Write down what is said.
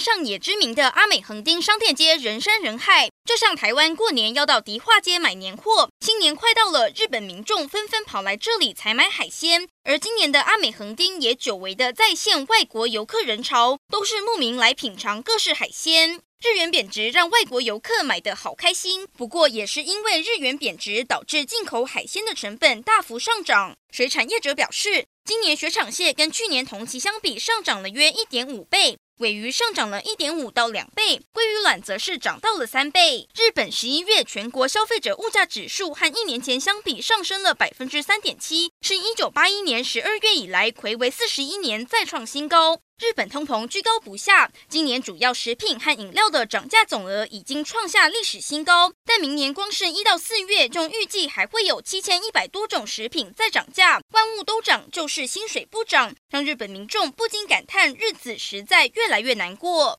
上野知名的阿美横丁商店街人山人海，就像台湾过年要到迪化街买年货，新年快到了，日本民众纷纷跑来这里采买海鲜。而今年的阿美横丁也久违的再现外国游客人潮，都是慕名来品尝各式海鲜。日元贬值让外国游客买得好开心，不过也是因为日元贬值导致进口海鲜的成本大幅上涨。水产业者表示，今年雪场蟹跟去年同期相比上涨了约一点五倍。尾鱼上涨了一点五到两倍，鲑鱼卵则是涨到了三倍。日本十一月全国消费者物价指数和一年前相比上升了百分之三点七，是一九八一年十二月以来睽违四十一年再创新高。日本通膨居高不下，今年主要食品和饮料的涨价总额已经创下历史新高。但明年光是一到四月，就预计还会有七千一百多种食品在涨价，万物都涨，就是薪水不涨，让日本民众不禁感叹日子实在越越来越难过。